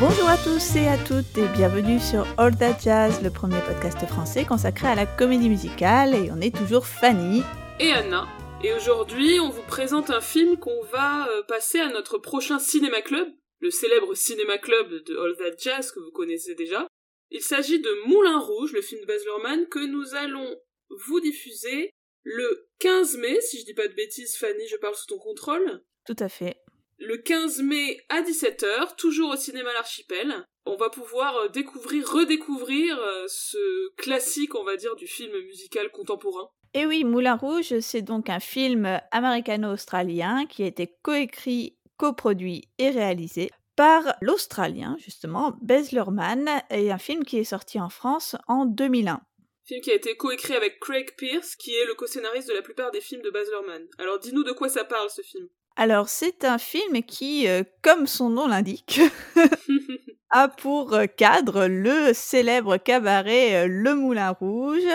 Bonjour à tous et à toutes et bienvenue sur All That Jazz, le premier podcast français consacré à la comédie musicale et on est toujours Fanny et Anna. Et aujourd'hui, on vous présente un film qu'on va euh, passer à notre prochain cinéma club, le célèbre cinéma club de All That Jazz que vous connaissez déjà. Il s'agit de Moulin Rouge, le film de Baz Luhrmann que nous allons vous diffuser le 15 mai, si je dis pas de bêtises, Fanny, je parle sous ton contrôle. Tout à fait. Le 15 mai à 17h, toujours au cinéma L'Archipel, on va pouvoir euh, découvrir, redécouvrir euh, ce classique, on va dire, du film musical contemporain. Et oui, Moulin Rouge, c'est donc un film américano-australien qui a été coécrit, coproduit et réalisé par l'Australien, justement, Baz Luhrmann, et un film qui est sorti en France en 2001. Film qui a été coécrit avec Craig Pierce, qui est le co-scénariste de la plupart des films de Baz Luhrmann. Alors dis-nous de quoi ça parle ce film. Alors c'est un film qui, euh, comme son nom l'indique, a pour cadre le célèbre cabaret euh, Le Moulin Rouge,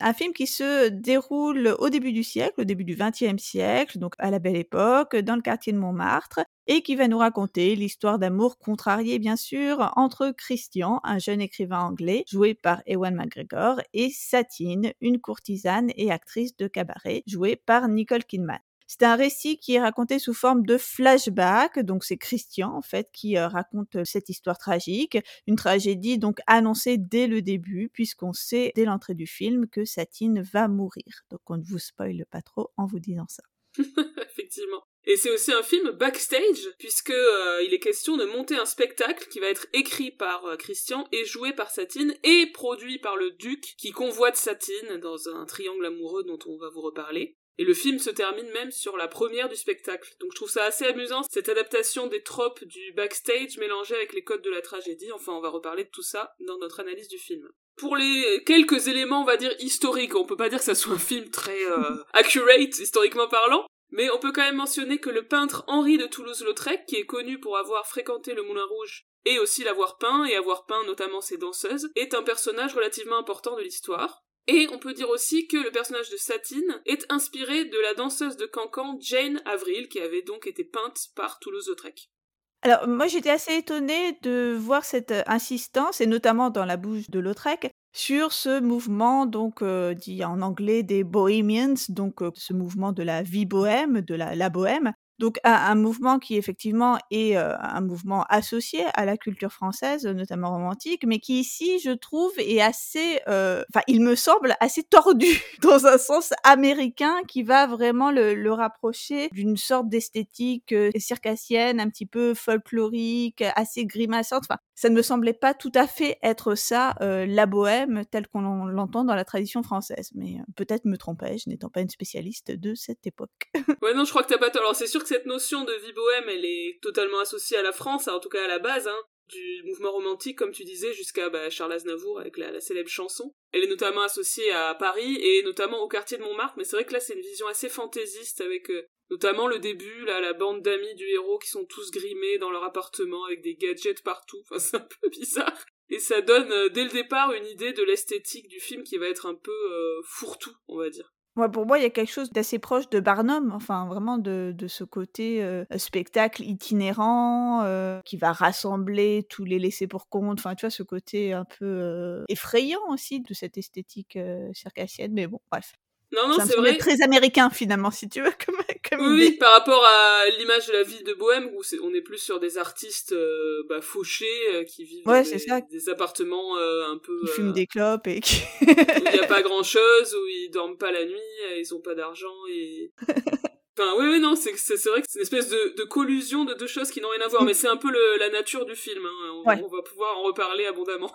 un film qui se déroule au début du siècle, au début du XXe siècle, donc à la belle époque, dans le quartier de Montmartre, et qui va nous raconter l'histoire d'amour contrarié, bien sûr, entre Christian, un jeune écrivain anglais, joué par Ewan McGregor, et Satine, une courtisane et actrice de cabaret, jouée par Nicole Kidman. C'est un récit qui est raconté sous forme de flashback, donc c'est Christian en fait qui euh, raconte euh, cette histoire tragique, une tragédie donc annoncée dès le début puisqu'on sait dès l'entrée du film que Satine va mourir. Donc on ne vous spoile pas trop en vous disant ça. Effectivement. Et c'est aussi un film backstage, puisque euh, il est question de monter un spectacle qui va être écrit par Christian et joué par Satine et produit par le duc qui convoite Satine dans un triangle amoureux dont on va vous reparler. Et le film se termine même sur la première du spectacle. Donc je trouve ça assez amusant, cette adaptation des tropes du backstage mélangée avec les codes de la tragédie. Enfin, on va reparler de tout ça dans notre analyse du film. Pour les quelques éléments, on va dire, historiques, on peut pas dire que ça soit un film très euh, accurate, historiquement parlant, mais on peut quand même mentionner que le peintre Henri de Toulouse-Lautrec, qui est connu pour avoir fréquenté le Moulin Rouge et aussi l'avoir peint, et avoir peint notamment ses danseuses, est un personnage relativement important de l'histoire. Et on peut dire aussi que le personnage de Satine est inspiré de la danseuse de Cancan Jane Avril, qui avait donc été peinte par Toulouse-Lautrec. Alors moi j'étais assez étonnée de voir cette euh, insistance, et notamment dans la bouche de Lautrec, sur ce mouvement donc euh, dit en anglais des Bohemians, donc euh, ce mouvement de la vie bohème, de la, la bohème, donc un, mouvement qui effectivement est un mouvement associé à la culture française, notamment romantique, mais qui ici, je trouve, est assez, enfin, il me semble assez tordu dans un sens américain qui va vraiment le, le rapprocher d'une sorte d'esthétique circassienne, un petit peu folklorique, assez grimaçante. Enfin, ça ne me semblait pas tout à fait être ça, la bohème, telle qu'on l'entend dans la tradition française. Mais peut-être me trompais-je, n'étant pas une spécialiste de cette époque. ouais, non, je crois que t'as pas tort. Alors c'est sûr cette notion de vie bohème, elle est totalement associée à la France, en tout cas à la base, hein, du mouvement romantique, comme tu disais, jusqu'à bah, Charles Aznavour avec la, célèbre chanson. Elle est notamment associée à Paris et notamment au quartier de Montmartre, mais c'est vrai que là c'est une vision assez fantaisiste avec euh, notamment le début, la bande d'amis du héros qui sont tous grimés dans leur appartement avec des gadgets partout. Enfin, c'est un peu bizarre. Et ça donne euh, dès le départ une idée de l'esthétique du film qui va être un peu euh, fourre-tout, on va dire. Moi, pour moi, il y a quelque chose d'assez proche de Barnum, enfin vraiment de, de ce côté euh, spectacle itinérant euh, qui va rassembler tous les laissés pour compte, enfin tu vois, ce côté un peu euh, effrayant aussi de cette esthétique circassienne, mais bon, bref. Non, non, c'est vrai. très américain finalement, si tu veux, comme, comme oui, par rapport à l'image de la ville de Bohème, où on est plus sur des artistes euh, bah, fauchés euh, qui vivent dans des, appartements euh, un peu. Qui fument des clopes et qui. où il n'y a pas grand chose, où ils dorment pas la nuit, ils ont pas d'argent et. Enfin, oui, oui, non, c'est vrai que c'est une espèce de, de, collusion de deux choses qui n'ont rien à voir, mais c'est un peu le, la nature du film. Hein. On, on, va pouvoir en reparler abondamment.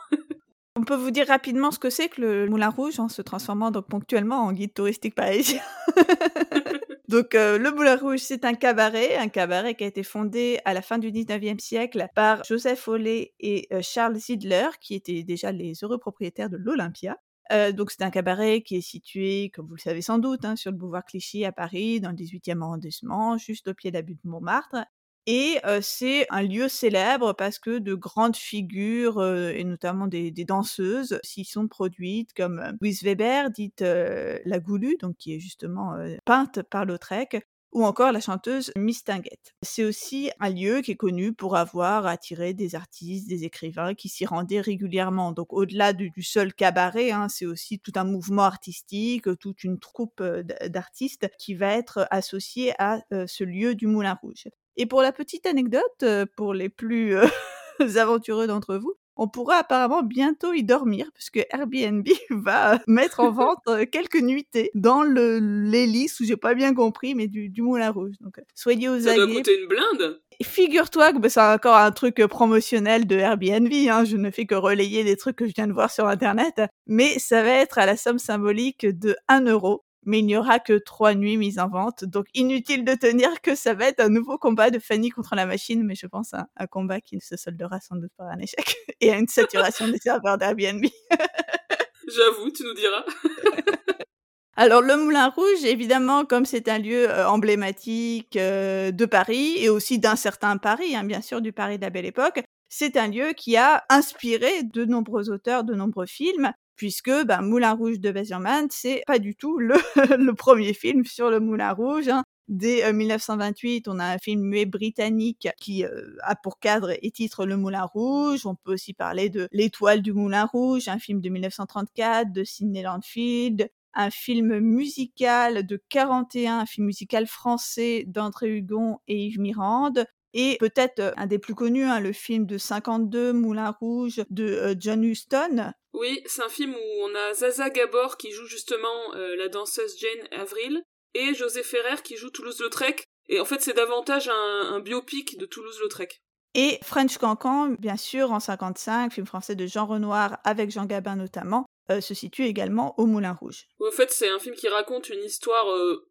On peut vous dire rapidement ce que c'est que le Moulin Rouge, en se transformant donc ponctuellement en guide touristique parisien. donc euh, le Moulin Rouge, c'est un cabaret, un cabaret qui a été fondé à la fin du 19e siècle par Joseph Ollet et euh, Charles Zidler, qui étaient déjà les heureux propriétaires de l'Olympia. Euh, donc c'est un cabaret qui est situé, comme vous le savez sans doute, hein, sur le boulevard Clichy à Paris, dans le 18e arrondissement, juste au pied de la butte de Montmartre. Et c'est un lieu célèbre parce que de grandes figures, et notamment des, danseuses, s'y sont produites, comme Louise Weber, dite la Goulue, donc qui est justement peinte par Lautrec, ou encore la chanteuse Mistinguette. C'est aussi un lieu qui est connu pour avoir attiré des artistes, des écrivains qui s'y rendaient régulièrement. Donc au-delà du, seul cabaret, hein, c'est aussi tout un mouvement artistique, toute une troupe euh, d'artistes qui va être associée à euh, ce lieu du Moulin Rouge. Et pour la petite anecdote, euh, pour les plus aventureux d'entre vous, on pourra apparemment bientôt y dormir puisque Airbnb va mettre en vente euh, quelques nuitées dans l'hélice où j'ai pas bien compris mais du, Moulin Rouge. Donc euh, soyez aux Ça doit coûter une blinde. Figure-toi que bah, c'est encore un truc euh, promotionnel de Airbnb. Hein. Je ne fais que relayer des trucs que je viens de voir sur internet, mais ça va être à la somme symbolique de 1 euro mais il n'y aura que trois nuits mises en vente. Donc inutile de tenir que ça va être un nouveau combat de Fanny contre la machine, mais je pense à un combat qui ne se soldera sans doute par un échec et à une saturation des serveurs d'Airbnb. J'avoue, tu nous diras. Alors le Moulin Rouge, évidemment, comme c'est un lieu euh, emblématique euh, de Paris et aussi d'un certain Paris, hein, bien sûr du Paris de la Belle Époque, c'est un lieu qui a inspiré de nombreux auteurs, de nombreux films puisque ben, Moulin Rouge de Baz c'est pas du tout le, premier film sur le Moulin Rouge. Hein. Dès 1928, euh, on a un film muet britannique qui euh, a pour cadre et titre Le Moulin Rouge. On peut aussi parler de L'étoile du Moulin Rouge, un film de 1934 de Sidney Landfield, un film musical de 41, un film musical français d'André Hugon et Yves Mirande, et peut-être un des plus connus, hein, le film de 52, Moulin Rouge, de John Huston. Oui, c'est un film où on a Zaza Gabor qui joue justement la danseuse Jane Avril, et José Ferrer qui joue Toulouse-Lautrec. Et en fait, c'est davantage un, biopic de Toulouse-Lautrec. Et French Cancan, bien sûr, en 55, film français de Jean Renoir avec Jean Gabin notamment, se situe également au Moulin Rouge. En fait, c'est un film qui raconte une histoire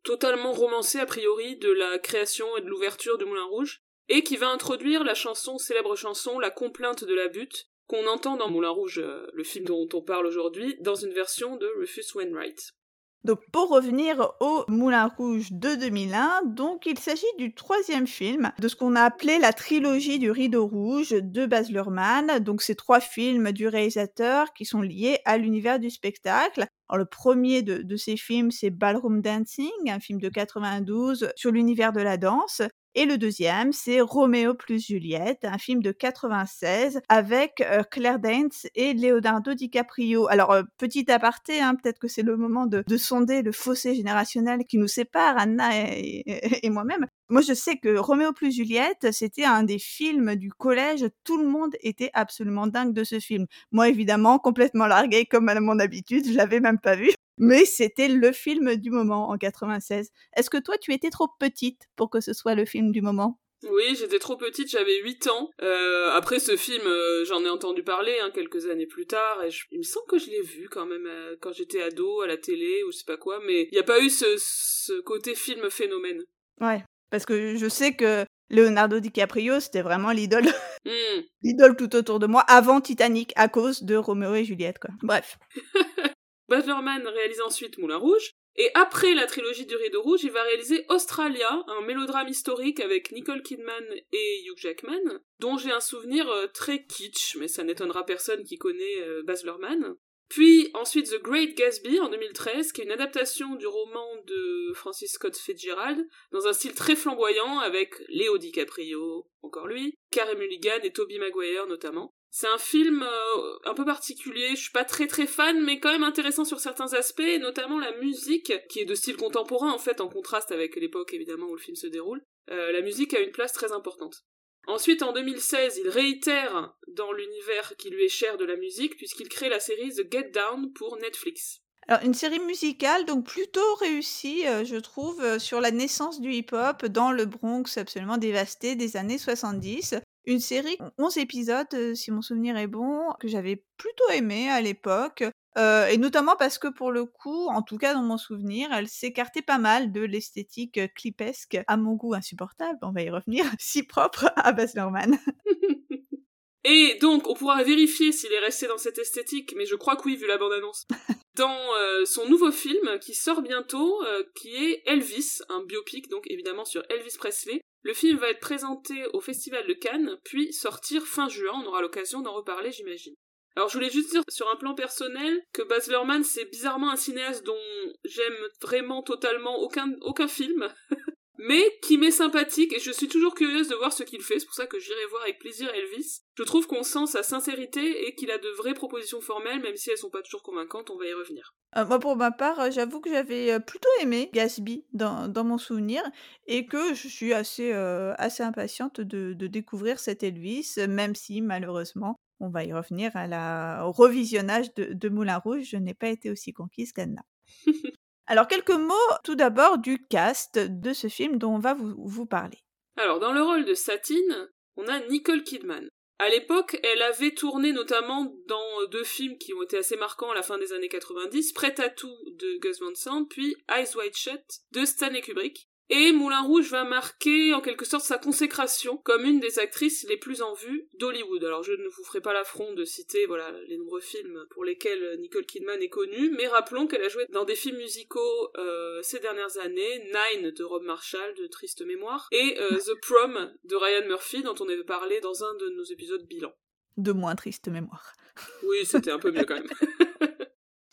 totalement romancée a priori de la création et de l'ouverture du Moulin Rouge et qui va introduire la chanson, célèbre chanson, La complainte de la butte, qu'on entend dans Moulin Rouge, euh, le film dont on parle aujourd'hui, dans une version de Rufus Wainwright. Donc pour revenir au Moulin Rouge de 2001, donc il s'agit du troisième film de ce qu'on a appelé la trilogie du Rideau Rouge de Baz Luhrmann. Donc ces trois films du réalisateur qui sont liés à l'univers du spectacle. Alors, le premier de, de ces films, c'est Ballroom Dancing, un film de 92 sur l'univers de la danse. Et le deuxième, c'est Roméo plus Juliette, un film de 96 avec Claire Danes et Leonardo DiCaprio. Alors, petit aparté, hein, peut-être que c'est le moment de, sonder le fossé générationnel qui nous sépare, Anna et, moi-même. Moi, je sais que Roméo plus Juliette, c'était un des films du collège. Tout le monde était absolument dingue de ce film. Moi, évidemment, complètement largué comme à mon habitude, je l'avais même pas vu mais c'était le film du moment en 96. Est-ce que toi, tu étais trop petite pour que ce soit le film du moment? Oui, j'étais trop petite, j'avais 8 ans. Euh, après ce film, euh, j'en ai entendu parler hein, quelques années plus tard, et il me semble que je l'ai vu quand même euh, quand j'étais ado, à la télé, ou je sais pas quoi, mais il n'y a pas eu ce, côté film phénomène. Ouais, parce que je sais que Leonardo DiCaprio, c'était vraiment l'idole. Hmm. l'idole tout autour de moi, avant Titanic, à cause de Roméo et Juliette, quoi. Bref. Baz réalise ensuite Moulin Rouge, et après la trilogie du Rideau Rouge, il va réaliser Australia, un mélodrame historique avec Nicole Kidman et Hugh Jackman, dont j'ai un souvenir euh, très kitsch, mais ça n'étonnera personne qui connaît euh, Baz. Puis ensuite The Great Gatsby en 2013, qui est une adaptation du roman de Francis Scott Fitzgerald, dans un style très flamboyant avec Léo DiCaprio, encore lui, Carey Mulligan et Tobey Maguire notamment. C'est un film euh, un peu particulier, je suis pas très très fan, mais quand même intéressant sur certains aspects, notamment la musique, qui est de style contemporain en fait, en contraste avec l'époque évidemment où le film se déroule. Euh, la musique a une place très importante. Ensuite, en 2016, il réitère dans l'univers qui lui est cher de la musique, puisqu'il crée la série The Get Down pour Netflix. Alors, une série musicale, donc plutôt réussie, euh, je trouve, sur la naissance du hip-hop dans le Bronx absolument dévasté des années 70. Une série, 11 épisodes, si mon souvenir est bon, que j'avais plutôt aimé à l'époque. et notamment parce que pour le coup, en tout cas dans mon souvenir, elle s'écartait pas mal de l'esthétique clipesque, à mon goût insupportable, on va y revenir, si propre à Baz Luhrmann. Et donc, on pourra vérifier s'il est resté dans cette esthétique, mais je crois que oui, vu la bande-annonce. dans son nouveau film qui sort bientôt, qui est Elvis, un biopic donc évidemment sur Elvis Presley, le film va être présenté au Festival de Cannes, puis sortir fin juin, on aura l'occasion d'en reparler j'imagine. Alors je voulais juste dire sur un plan personnel que Baz Luhrmann c'est bizarrement un cinéaste dont j'aime vraiment totalement aucun, aucun film. mais qui m'est sympathique et je suis toujours curieuse de voir ce qu'il fait, c'est pour ça que j'irai voir avec plaisir Elvis. Je trouve qu'on sent sa sincérité et qu'il a de vraies propositions formelles, même si elles sont pas toujours convaincantes, on va y revenir. Euh, moi, pour ma part, euh, j'avoue que j'avais euh, plutôt aimé Gatsby dans, dans, mon souvenir et que je suis assez, assez impatiente de, de, découvrir cet Elvis, même si malheureusement, on va y revenir à la, au revisionnage de, de Moulin Rouge, je n'ai pas été aussi conquise qu'Anna. Alors, quelques mots tout d'abord du cast de ce film dont on va vous, parler. Alors, dans le rôle de Satine, on a Nicole Kidman. À l'époque, elle avait tourné notamment dans deux films qui ont été assez marquants à la fin des années 90, Prêt à tout de Gus Van puis Eyes Wide Shut de Stanley Kubrick. Et Moulin Rouge va marquer en quelque sorte sa consécration comme une des actrices les plus en vue d'Hollywood. Alors je ne vous ferai pas l'affront de citer voilà les nombreux films pour lesquels Nicole Kidman est connue, mais rappelons qu'elle a joué dans des films musicaux euh, ces dernières années, Nine de Rob Marshall de Triste Mémoire et euh, The Prom de Ryan Murphy dont on avait parlé dans un de nos épisodes bilan. De moins triste mémoire. Oui, c'était un peu mieux quand même.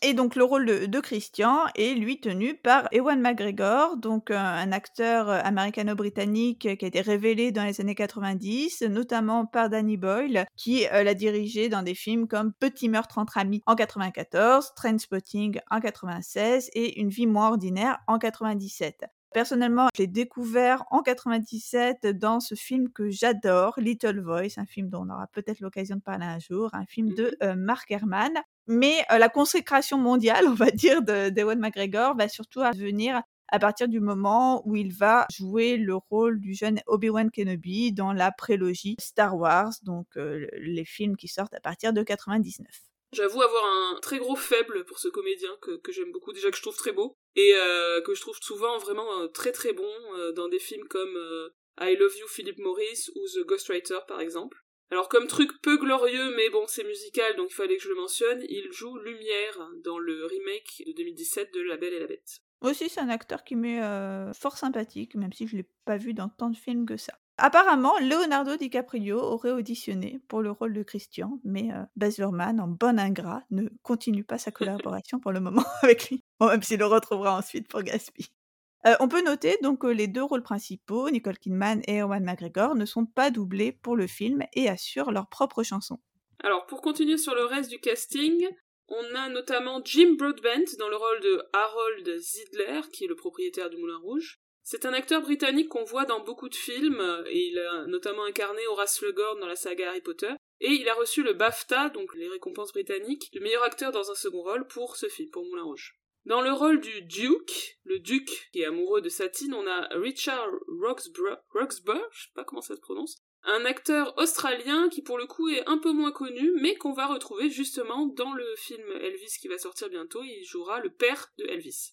Et donc le rôle de, Christian est lui tenu par Ewan McGregor, donc un, acteur américano-britannique qui a été révélé dans les années 90, notamment par Danny Boyle, qui euh, l'a dirigé dans des films comme Petit meurtre entre amis en 94, Trainspotting en 96 et Une vie moins ordinaire en 97. Personnellement, je l'ai découvert en 97 dans ce film que j'adore, Little Voice, un film dont on aura peut-être l'occasion de parler un jour, un film de mmh euh, Mark Herman. Mais euh, la consécration mondiale, on va dire, d'Ewan McGregor va surtout venir à partir du moment où il va jouer le rôle du jeune Obi-Wan Kenobi dans la prélogie Star Wars, donc euh, les films qui sortent à partir de 99. J'avoue avoir un très gros faible pour ce comédien que, que j'aime beaucoup, déjà que je trouve très beau, et euh, que je trouve souvent vraiment très très bon dans des films comme I Love You Philip Morris ou The Ghostwriter par exemple. Alors comme truc peu glorieux, mais bon, c'est musical, donc il fallait que je le mentionne, il joue Lumière dans le remake de 2017 de La Belle et la Bête. Aussi, c'est un acteur qui m'est euh, fort sympathique, même si je l'ai pas vu dans tant de films que ça. Apparemment, Leonardo DiCaprio aurait auditionné pour le rôle de Christian, mais euh, en bon ingrat, ne continue pas sa collaboration pour le moment avec lui. Même s'il le retrouvera ensuite pour Gatsby. Euh, on peut noter donc que les deux rôles principaux, Nicole Kidman et Ewan McGregor, ne sont pas doublés pour le film et assurent leurs propres chansons. Alors pour continuer sur le reste du casting, on a notamment Jim Broadbent dans le rôle de Harold Zidler, qui est le propriétaire du Moulin Rouge. C'est un acteur britannique qu'on voit dans beaucoup de films, et il a notamment incarné Horace Slughorn dans la saga Harry Potter, et il a reçu le BAFTA, donc les récompenses britanniques, le meilleur acteur dans un second rôle pour ce film, pour Moulin Rouge. Dans le rôle du Duke, le duc qui est amoureux de Satine, on a Richard Roxburgh, Roxburgh, je sais pas comment ça se prononce, un acteur australien qui pour le coup est un peu moins connu, mais qu'on va retrouver justement dans le film Elvis qui va sortir bientôt, il jouera le père de Elvis.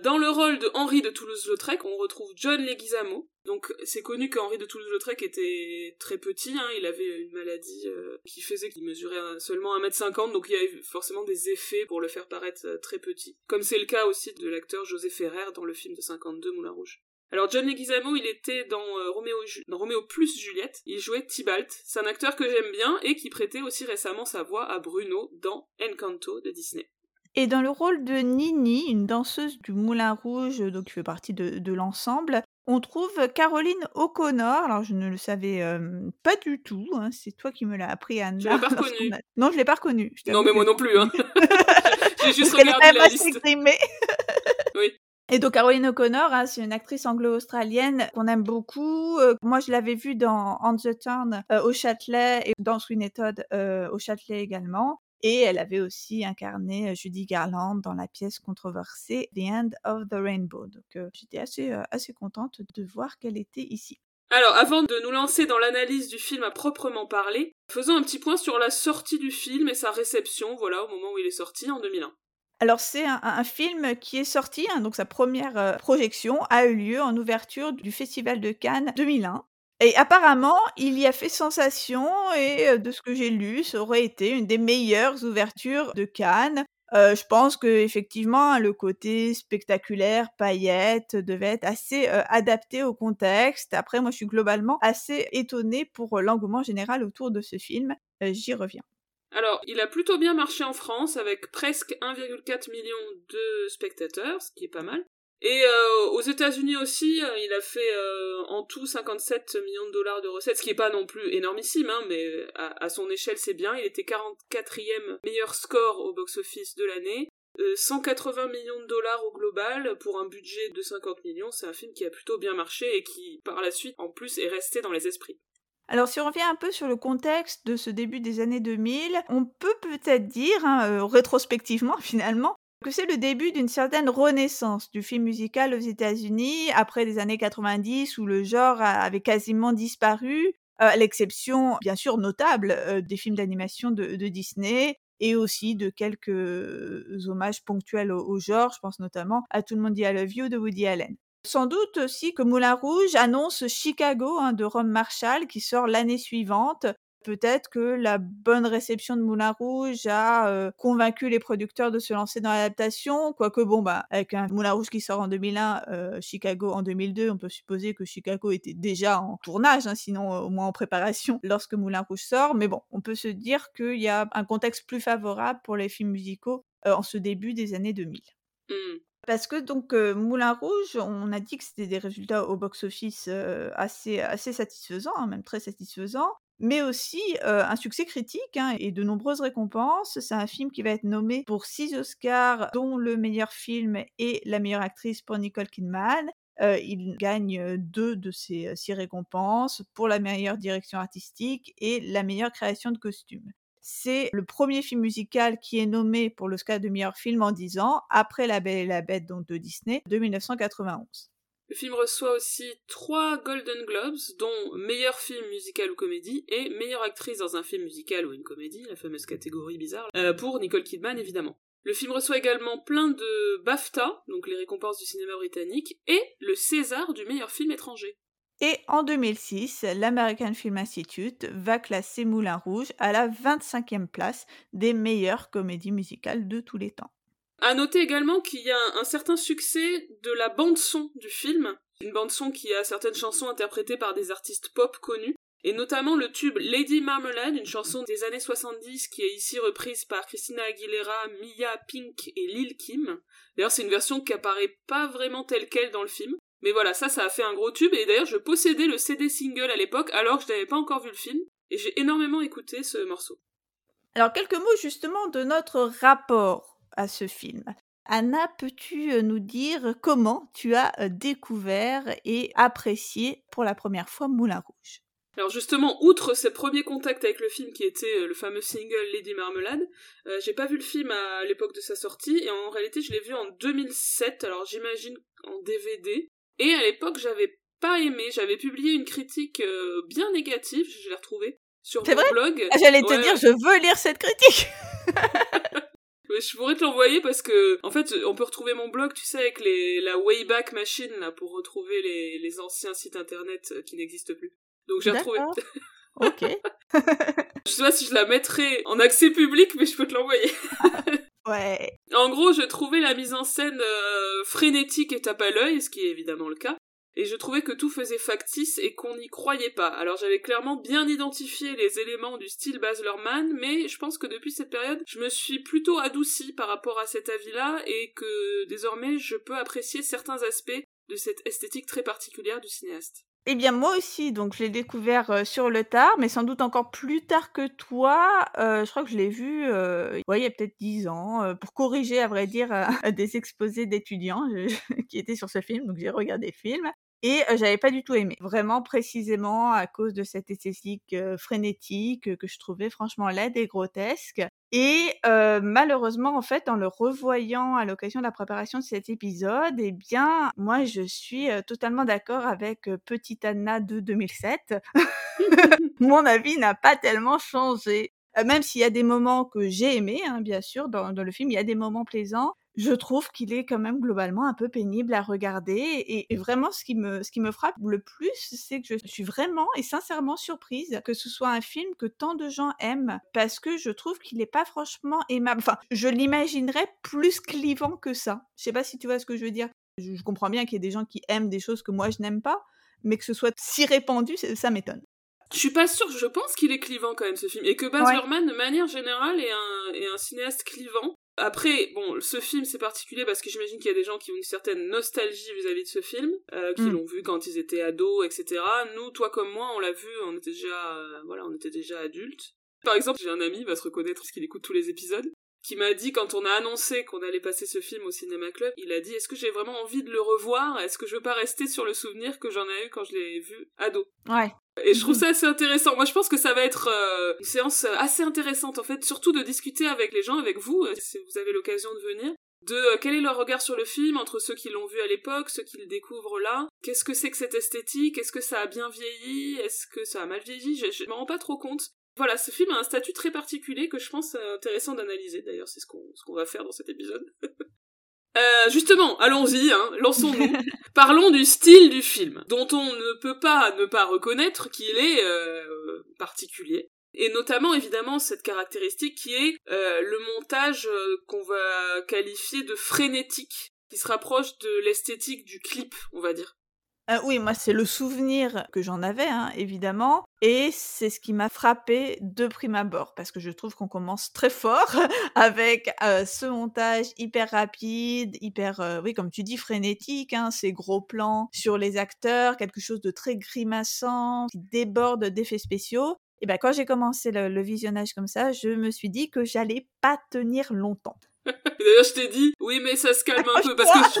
Dans le rôle de Henri de Toulouse-Lautrec, on retrouve John Leguizamo. Donc c'est connu qu'Henri de Toulouse-Lautrec était très petit, hein. il avait une maladie euh, qui faisait qu'il mesurait seulement 1m50, donc il y avait forcément des effets pour le faire paraître euh, très petit. Comme c'est le cas aussi de l'acteur José Ferrer dans le film de 52 Moulin Rouge. Alors John Leguizamo, il était dans, euh, Roméo, plus Juliette, il jouait Tybalt. C'est un acteur que j'aime bien et qui prêtait aussi récemment sa voix à Bruno dans Encanto de Disney. Et dans le rôle de Nini, une danseuse du Moulin Rouge, donc qui fait partie de, l'ensemble, on trouve Caroline O'Connor. Alors je ne le savais pas du tout. Hein, c'est toi qui me l'as appris, Anna. Je l'ai pas reconnue. Non, je l'ai pas reconnue. Non, mais moi non plus. Hein. J'ai juste regardé la liste. oui. Et donc Caroline O'Connor, hein, c'est une actrice anglo-australienne qu'on aime beaucoup. Euh, moi, je l'avais vue dans On the Turn euh, au Châtelet et dans Sweeney Todd euh, au Châtelet également. Et elle avait aussi incarné Judy Garland dans la pièce controversée The End of the Rainbow. Donc j'étais assez, assez contente de voir qu'elle était ici. Alors, avant de nous lancer dans l'analyse du film à proprement parler, faisons un petit point sur la sortie du film et sa réception, voilà, au moment où il est sorti en 2001. Alors c'est un, film qui est sorti, hein, donc sa première projection a eu lieu en ouverture du Festival de Cannes 2001. Et apparemment, il y a fait sensation et de ce que j'ai lu, ça aurait été une des meilleures ouvertures de Cannes. je pense qu'effectivement, le côté spectaculaire, paillettes, devait être assez adapté au contexte. Après, moi, je suis globalement assez étonnée pour l'engouement général autour de ce film. J'y reviens. Alors, il a plutôt bien marché en France avec presque 1,4 million de spectateurs, ce qui est pas mal. Et euh, aux États-Unis aussi, euh, il a fait euh, en tout 57 millions de dollars de recettes, ce qui est pas non plus énormissime, hein, mais à, à, son échelle c'est bien. Il était 44e meilleur score au box-office de l'année. 180 millions de dollars au global pour un budget de 50 millions, c'est un film qui a plutôt bien marché et qui par la suite en plus est resté dans les esprits. Alors si on revient un peu sur le contexte de ce début des années 2000, on peut peut-être dire, hein, rétrospectivement finalement, que c'est le début d'une certaine renaissance du film musical aux États-Unis après les années 90 où le genre avait quasiment disparu, euh, à l'exception bien sûr notable euh, des films d'animation de, Disney et aussi de quelques hommages ponctuels au, genre, je pense notamment à Tout le monde dit I love you de Woody Allen. Sans doute aussi que Moulin Rouge annonce Chicago hein, de Rome Marshall qui sort l'année suivante Peut-être que la bonne réception de Moulin Rouge a convaincu les producteurs de se lancer dans l'adaptation, quoique bon bah avec un Moulin Rouge qui sort en 2001, Chicago en 2002, on peut supposer que Chicago était déjà en tournage, hein, sinon au moins en préparation lorsque Moulin Rouge sort. Mais bon, on peut se dire qu'il y a un contexte plus favorable pour les films musicaux en ce début des années 2000. Mmh. Parce que donc Moulin Rouge, on a dit que c'était des résultats au box-office assez assez satisfaisants, hein, même très satisfaisants mais aussi un succès critique hein, et de nombreuses récompenses. C'est un film qui va être nommé pour six Oscars, dont le meilleur film et la meilleure actrice pour Nicole Kidman. il gagne deux de ces six récompenses pour la meilleure direction artistique et la meilleure création de costumes. C'est le premier film musical qui est nommé pour l'Oscar de meilleur film en 10 ans, après La Belle et la Bête donc de Disney de 1991. Le film reçoit aussi trois Golden Globes, dont meilleur film musical ou comédie et meilleure actrice dans un film musical ou une comédie, la fameuse catégorie bizarre, euh, pour Nicole Kidman évidemment. Le film reçoit également plein de BAFTA, donc les récompenses du cinéma britannique, et le César du meilleur film étranger. Et en 2006, l'American Film Institute va classer Moulin Rouge à la 25e place des meilleures comédies musicales de tous les temps. À noter également qu'il y a un, certain succès de la bande son du film, une bande son qui a certaines chansons interprétées par des artistes pop connus, et notamment le tube Lady Marmalade, une chanson des années 70 qui est ici reprise par Christina Aguilera, Mia Pink et Lil Kim. D'ailleurs, c'est une version qui apparaît pas vraiment telle quelle dans le film. Mais voilà, ça, ça a fait un gros tube, et d'ailleurs, je possédais le CD single à l'époque, alors que je n'avais pas encore vu le film, et j'ai énormément écouté ce morceau. Alors, quelques mots justement de notre rapport à ce film. Anna, peux-tu nous dire comment tu as découvert et apprécié pour la première fois Moulin Rouge? Alors justement, outre ces premiers contacts avec le film qui était le fameux single Lady Marmelade, j'ai pas vu le film à l'époque de sa sortie et en réalité je l'ai vu en 2007, alors j'imagine en DVD. Et à l'époque j'avais pas aimé, j'avais publié une critique bien négative, je l'ai retrouvée sur mon blog. Ah, j'allais te dire, je veux lire cette critique. je pourrais te l'envoyer parce que, en fait, on peut retrouver mon blog, tu sais, avec les, la Wayback Machine, là, pour retrouver les, les anciens sites internet euh, qui n'existent plus. Donc j'ai retrouvé. ok. je sais pas si je la mettrai en accès public, mais je peux te l'envoyer. ouais. En gros, je trouvais la mise en scène euh, frénétique et tape à l'œil, ce qui est évidemment le cas et je trouvais que tout faisait factice et qu'on n'y croyait pas. Alors j'avais clairement bien identifié les éléments du style Baz Luhrmann, mais je pense que depuis cette période, je me suis plutôt adoucie par rapport à cet avis-là et que désormais je peux apprécier certains aspects de cette esthétique très particulière du cinéaste. Eh bien moi aussi, donc je l'ai découvert euh, sur le tard, mais sans doute encore plus tard que toi. Euh, je crois que je l'ai vu euh, il y a peut-être dix ans, pour corriger à vrai dire des exposés d'étudiants qui étaient sur ce film, donc j'ai regardé le film. Et j'avais pas du tout aimé. Vraiment précisément à cause de cette esthétique frénétique que je trouvais franchement laide et grotesque. Et malheureusement, en fait, en le revoyant à l'occasion de la préparation de cet épisode, eh bien, moi, je suis totalement d'accord avec Petite Anna de 2007. Mon avis n'a pas tellement changé. Même s'il y a des moments que j'ai aimés, hein, bien sûr, dans, dans, le film, il y a des moments plaisants je trouve qu'il est quand même globalement un peu pénible à regarder. Et, vraiment, ce qui, me, ce qui me frappe le plus, c'est que je suis vraiment et sincèrement surprise que ce soit un film que tant de gens aiment, parce que je trouve qu'il n'est pas franchement aimable. Enfin, je l'imaginerais plus clivant que ça. Je sais pas si tu vois ce que je veux dire. Je, comprends bien qu'il y ait des gens qui aiment des choses que moi je n'aime pas, mais que ce soit si répandu, ça m'étonne. Je suis pas sûre, je pense qu'il est clivant quand même ce film. Et que Baz Luhrmann, de manière générale, est un, est un cinéaste clivant. Après, bon, ce film c'est particulier parce que j'imagine qu'il y a des gens qui ont une certaine nostalgie vis-à-vis de ce film, euh, qui Mm. l'ont vu quand ils étaient ados, etc. Nous, toi comme moi, on l'a vu, on était déjà, euh, voilà, on était déjà adultes. Par exemple, j'ai un ami, il va se reconnaître parce qu'il écoute tous les épisodes, qui m'a dit quand on a annoncé qu'on allait passer ce film au cinéma club, il a dit est-ce que j'ai vraiment envie de le revoir? Est-ce que je veux pas rester sur le souvenir que j'en ai eu quand je l'ai vu ado? Ouais. Et je trouve ça assez intéressant. Moi, je pense que ça va être euh, une séance assez intéressante, en fait, surtout de discuter avec les gens, avec vous, euh, si vous avez l'occasion de venir, de euh, quel est leur regard sur le film entre ceux qui l'ont vu à l'époque, ceux qui le découvrent là. Qu'est-ce que c'est que cette esthétique? Est-ce que ça a bien vieilli? Est-ce que ça a mal vieilli? Je, je m'en rends pas trop compte. Voilà, ce film a un statut très particulier que je pense euh, intéressant d'analyser. D'ailleurs, c'est ce qu'on ce qu'on va faire dans cet épisode. Euh, justement, allons-y, hein, lançons-nous. Parlons du style du film, dont on ne peut pas ne pas reconnaître qu'il est euh, particulier. Et notamment, évidemment, cette caractéristique qui est euh, le montage euh, qu'on va qualifier de frénétique, qui se rapproche de l'esthétique du clip, on va dire. Euh, oui, moi, c'est le souvenir que j'en avais, hein, évidemment. Et c'est ce qui m'a frappé de prime abord, parce que je trouve qu'on commence très fort avec euh, ce montage hyper rapide, hyper, euh, oui, comme tu dis, frénétique, hein, ces gros plans sur les acteurs, quelque chose de très grimaçant, qui déborde d'effets spéciaux. Et ben, quand j'ai commencé le, le visionnage comme ça, je me suis dit que j'allais pas tenir longtemps. D'ailleurs, je t'ai dit, oui, mais ça se calme un peu, parce que... je-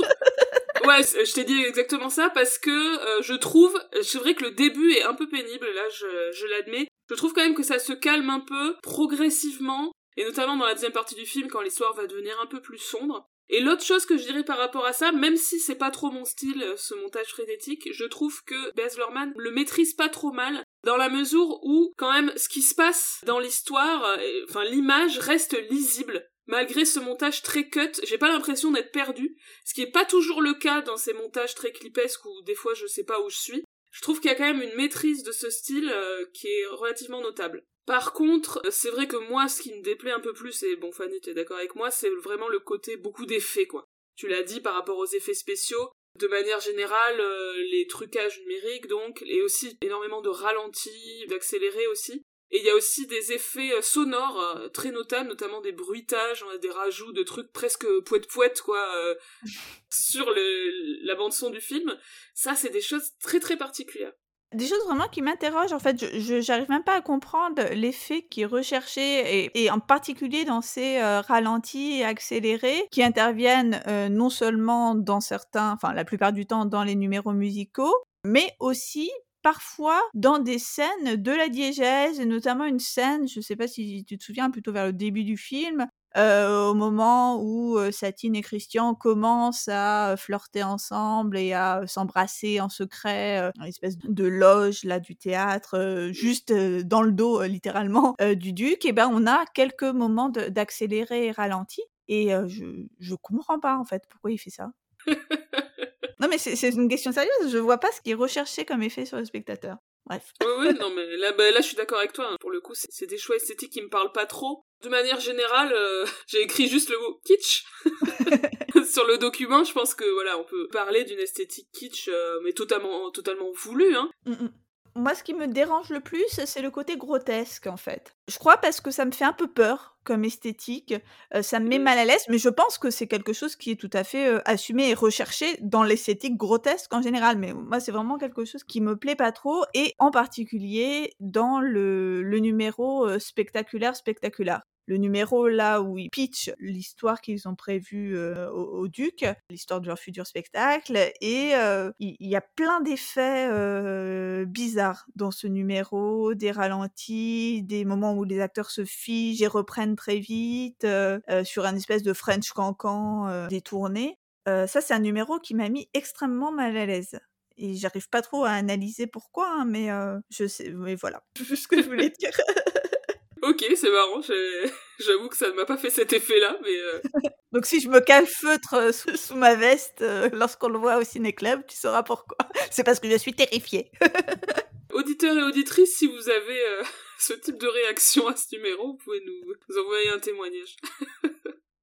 Ouais, je t'ai dit exactement ça parce que euh, je trouve, c'est vrai que le début est un peu pénible, là je, je l'admets. Je trouve quand même que ça se calme un peu progressivement, et notamment dans la deuxième partie du film quand l'histoire va devenir un peu plus sombre. Et l'autre chose que je dirais par rapport à ça, même si c'est pas trop mon style, euh, ce montage frénétique, je trouve que Baz Luhrmann le maîtrise pas trop mal, dans la mesure où, quand même, ce qui se passe dans l'histoire, euh, enfin l'image reste lisible. Malgré ce montage très cut, j'ai pas l'impression d'être perdu, ce qui est pas toujours le cas dans ces montages très clipesques où des fois je sais pas où je suis. Je trouve qu'il y a quand même une maîtrise de ce style euh, qui est relativement notable. Par contre, euh, c'est vrai que moi, ce qui me déplaît un peu plus, et bon, Fanny, t'es d'accord avec moi, c'est vraiment le côté beaucoup d'effets, quoi. Tu l'as dit par rapport aux effets spéciaux. De manière générale, euh, les trucages numériques, donc, et aussi énormément de ralentis, d'accélérés aussi. Et il y a aussi des effets euh, sonores euh, très notables, notamment des bruitages, hein, des rajouts de trucs presque poète-poète, quoi, euh, sur la bande-son du film. Ça, c'est des choses très très particulières. Des choses vraiment qui m'interrogent, en fait, je, j'arrive même pas à comprendre l'effet qui est recherché, et, en particulier dans ces ralentis et accélérés qui interviennent non seulement dans certains, enfin la plupart du temps dans les numéros musicaux, mais aussi parfois dans des scènes de la diégèse, et notamment une scène, je sais pas si tu te souviens, plutôt vers le début du film, euh, au moment où euh, Satine et Christian commencent à euh, flirter ensemble et à s'embrasser en secret, une espèce de loge là du théâtre, juste dans le dos littéralement du duc, et ben on a quelques moments d'accéléré et ralenti. Et je je comprends pas en fait pourquoi il fait ça. non mais c'est une question sérieuse. Je vois pas ce qui est recherché comme effet sur le spectateur. Bref. Oui, oui, non, mais là, bah, là, je suis d'accord avec toi. hein. Pour le coup, c'est c'est des choix esthétiques qui me parlent pas trop. De manière générale, euh, j'ai écrit juste le mot kitsch sur le document. Je pense que voilà, on peut parler d'une esthétique kitsch, euh, mais totalement, totalement voulue. Hein. Mm, mm. Moi, ce qui me dérange le plus, c'est le côté grotesque, en fait. Je crois parce que ça me fait un peu peur comme esthétique, euh, ça me met Mhm. mal à l'aise, mais je pense que c'est quelque chose qui est tout à fait euh, assumé et recherché dans l'esthétique grotesque en général. Mais moi, c'est vraiment quelque chose qui me plaît pas trop, et en particulier dans le, le numéro euh, spectaculaire spectaculaire. Le numéro là où ils pitchent l'histoire qu'ils ont prévue euh, au, Duc, l'histoire de leur futur spectacle, et euh, il y, a plein d'effets euh, bizarres dans ce numéro, des ralentis, des moments où les acteurs se figent et reprennent très vite, sur un espèce de French cancan détourné. Ça, c'est un numéro qui m'a mis extrêmement mal à l'aise. Et j'arrive pas trop à analyser pourquoi, hein, mais je sais, mais voilà, c'est ce que je voulais dire. Ok, c'est marrant. J'avoue que ça ne m'a pas fait cet effet-là, mais euh, Donc si je me calfeutre euh, sous, sous ma veste euh, lorsqu'on le voit au ciné-club, tu sauras pourquoi. C'est parce que je suis terrifiée. auditeurs et auditrices, si vous avez euh, ce type de réaction à ce numéro, vous pouvez nous, nous envoyer un témoignage.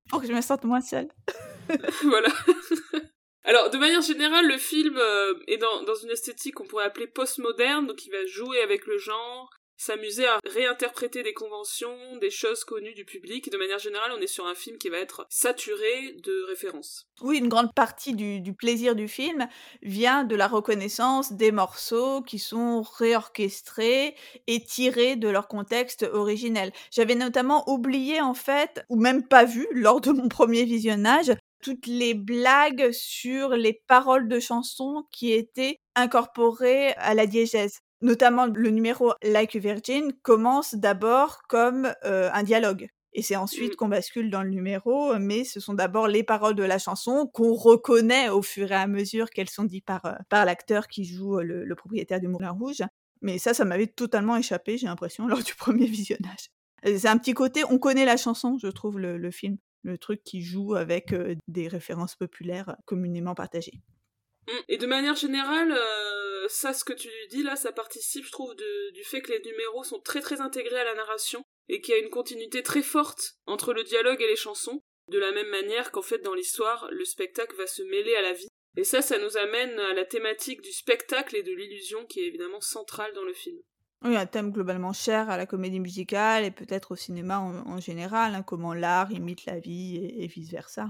Pour que je me sente moins seule. voilà. Alors, de manière générale, le film euh, est dans, dans une esthétique qu'on pourrait appeler postmoderne, donc il va jouer avec le genre, s'amuser à réinterpréter des conventions, des choses connues du public. De manière générale, on est sur un film qui va être saturé de références. Oui, une grande partie du, plaisir du film vient de la reconnaissance des morceaux qui sont réorchestrés et tirés de leur contexte originel. J'avais notamment oublié en fait, ou même pas vu lors de mon premier visionnage, toutes les blagues sur les paroles de chansons qui étaient incorporées à la diégèse. Notamment le numéro Like a Virgin commence d'abord comme euh, un dialogue. Et c'est ensuite mmh. qu'on bascule dans le numéro, mais ce sont d'abord les paroles de la chanson qu'on reconnaît au fur et à mesure qu'elles sont dites par, euh, par l'acteur qui joue le, le, propriétaire du Moulin Rouge. Mais ça, ça m'avait totalement échappé, j'ai l'impression, lors du premier visionnage. C'est un petit côté, on connaît la chanson, je trouve, le, le film. Le truc qui joue avec euh, des références populaires communément partagées. Mmh. Et de manière générale, euh, ça, ce que tu dis là, ça participe, je trouve, du fait que les numéros sont très très intégrés à la narration et qu'il y a une continuité très forte entre le dialogue et les chansons, de la même manière qu'en fait dans l'histoire, le spectacle va se mêler à la vie. Et ça, ça nous amène à la thématique du spectacle et de l'illusion qui est évidemment centrale dans le film. Oui, un thème globalement cher à la comédie musicale et peut-être au cinéma en, général, hein, comment l'art imite la vie et vice-versa.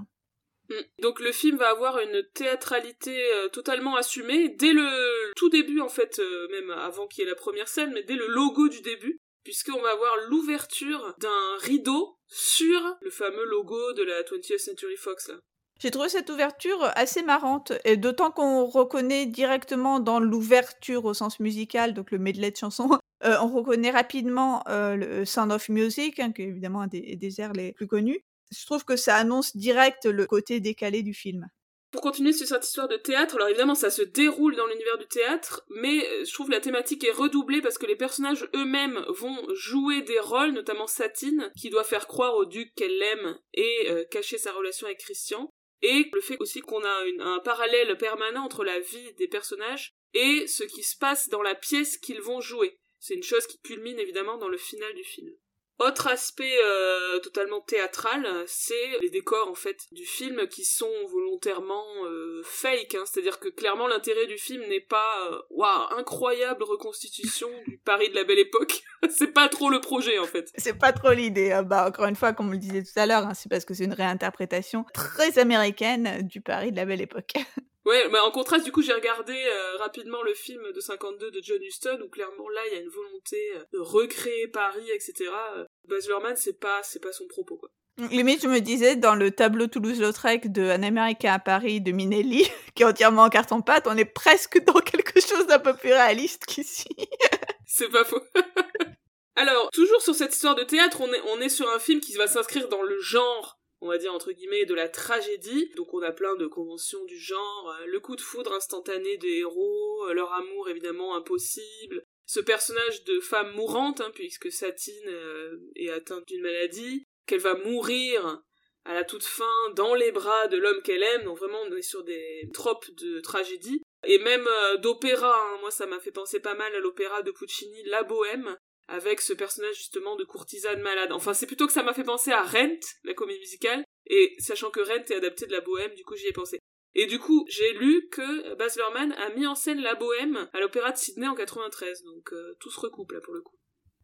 Mm. Donc le film va avoir une théâtralité euh, totalement assumée dès le tout début en fait, euh, même avant qu'il y ait la première scène, mais dès le logo du début, puisqu'on va avoir l'ouverture d'un rideau sur le fameux logo de la 20th Century Fox là. J'ai trouvé cette ouverture assez marrante, et d'autant qu'on reconnaît directement dans l'ouverture au sens musical, donc le medley de chansons, euh, on reconnaît rapidement le Sound of Music, hein, qui est évidemment un des airs les plus connus, je trouve que ça annonce direct le côté décalé du film. Pour continuer sur cette histoire de théâtre, alors évidemment ça se déroule dans l'univers du théâtre, mais euh, je trouve la thématique est redoublée parce que les personnages eux-mêmes vont jouer des rôles, notamment Satine, qui doit faire croire au duc qu'elle l'aime et euh, cacher sa relation avec Christian, et le fait aussi qu'on a un parallèle permanent entre la vie des personnages et ce qui se passe dans la pièce qu'ils vont jouer. C'est une chose qui culmine évidemment dans le final du film. Autre aspect euh, totalement théâtral, c'est les décors en fait du film qui sont volontairement euh, fake, hein. c'est-à-dire que clairement l'intérêt du film n'est pas euh, waouh incroyable reconstitution du Paris de la Belle Époque, c'est pas trop le projet en fait. C'est pas trop l'idée, hein. bah encore une fois comme on le disait tout à l'heure, hein, c'est parce que c'est une réinterprétation très américaine du Paris de la Belle Époque. Ouais, mais en contraste, du coup, j'ai regardé euh, rapidement le film de 52 de John Huston, où clairement là, il y a une volonté euh, de recréer Paris, etc. Euh, Baz Luhrmann, c'est pas, c'est pas son propos, quoi. Limite, je me disais, dans le tableau Toulouse-Lautrec de Un Américain à Paris de Minelli, qui est entièrement en carton-pâte, on est presque dans quelque chose d'un peu plus réaliste qu'ici. c'est pas faux. Alors, toujours sur cette histoire de théâtre, on est, on est sur un film qui va s'inscrire dans le genre on va dire entre guillemets, de la tragédie. Donc on a plein de conventions du genre, euh, le coup de foudre instantané des héros, euh, leur amour évidemment impossible, ce personnage de femme mourante, hein, puisque Satine euh, est atteinte d'une maladie, qu'elle va mourir à la toute fin dans les bras de l'homme qu'elle aime, donc vraiment on est sur des tropes de tragédie, et même d'opéra, hein. moi ça m'a fait penser pas mal à l'opéra de Puccini, La Bohème, avec ce personnage justement de courtisane malade. Enfin, c'est plutôt que ça m'a fait penser à Rent, la comédie musicale, et sachant que Rent est adapté de la bohème, du coup j'y ai pensé. Et du coup, j'ai lu que Baz Luhrmann a mis en scène la bohème à l'opéra de Sydney en 93, donc euh, tout se recoupe là pour le coup.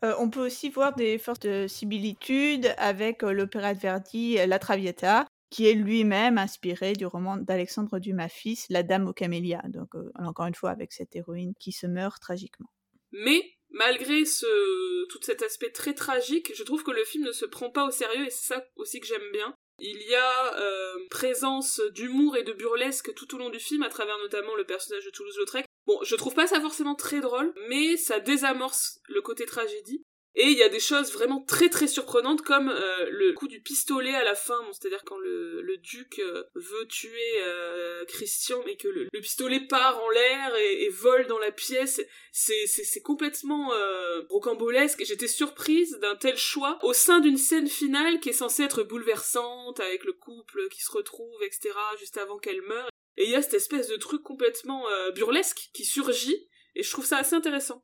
Euh, on peut aussi voir des fortes similitudes avec euh, l'opéra de Verdi La Traviata, qui est lui-même inspiré du roman d'Alexandre Dumas fils, La Dame aux camélias. Donc encore une fois avec cette héroïne qui se meurt tragiquement. Mais malgré ce tout cet aspect très tragique, je trouve que le film ne se prend pas au sérieux et c'est ça aussi que j'aime bien. Il y a euh, présence d'humour et de burlesque tout au long du film, à travers notamment le personnage de Toulouse-Lautrec. Bon, je trouve pas ça forcément très drôle, mais ça désamorce le côté tragédie. Et il y a des choses vraiment très très surprenantes comme euh, le coup du pistolet à la fin, c'est-à-dire quand le, duc euh, veut tuer euh, Christian mais que le, pistolet part en l'air et, et, vole dans la pièce, c'est, complètement rocambolesque et j'étais surprise d'un tel choix au sein d'une scène finale qui est censée être bouleversante avec le couple qui se retrouve, etc., juste avant qu'elle meure. Et il y a cette espèce de truc complètement burlesque qui surgit et je trouve ça assez intéressant.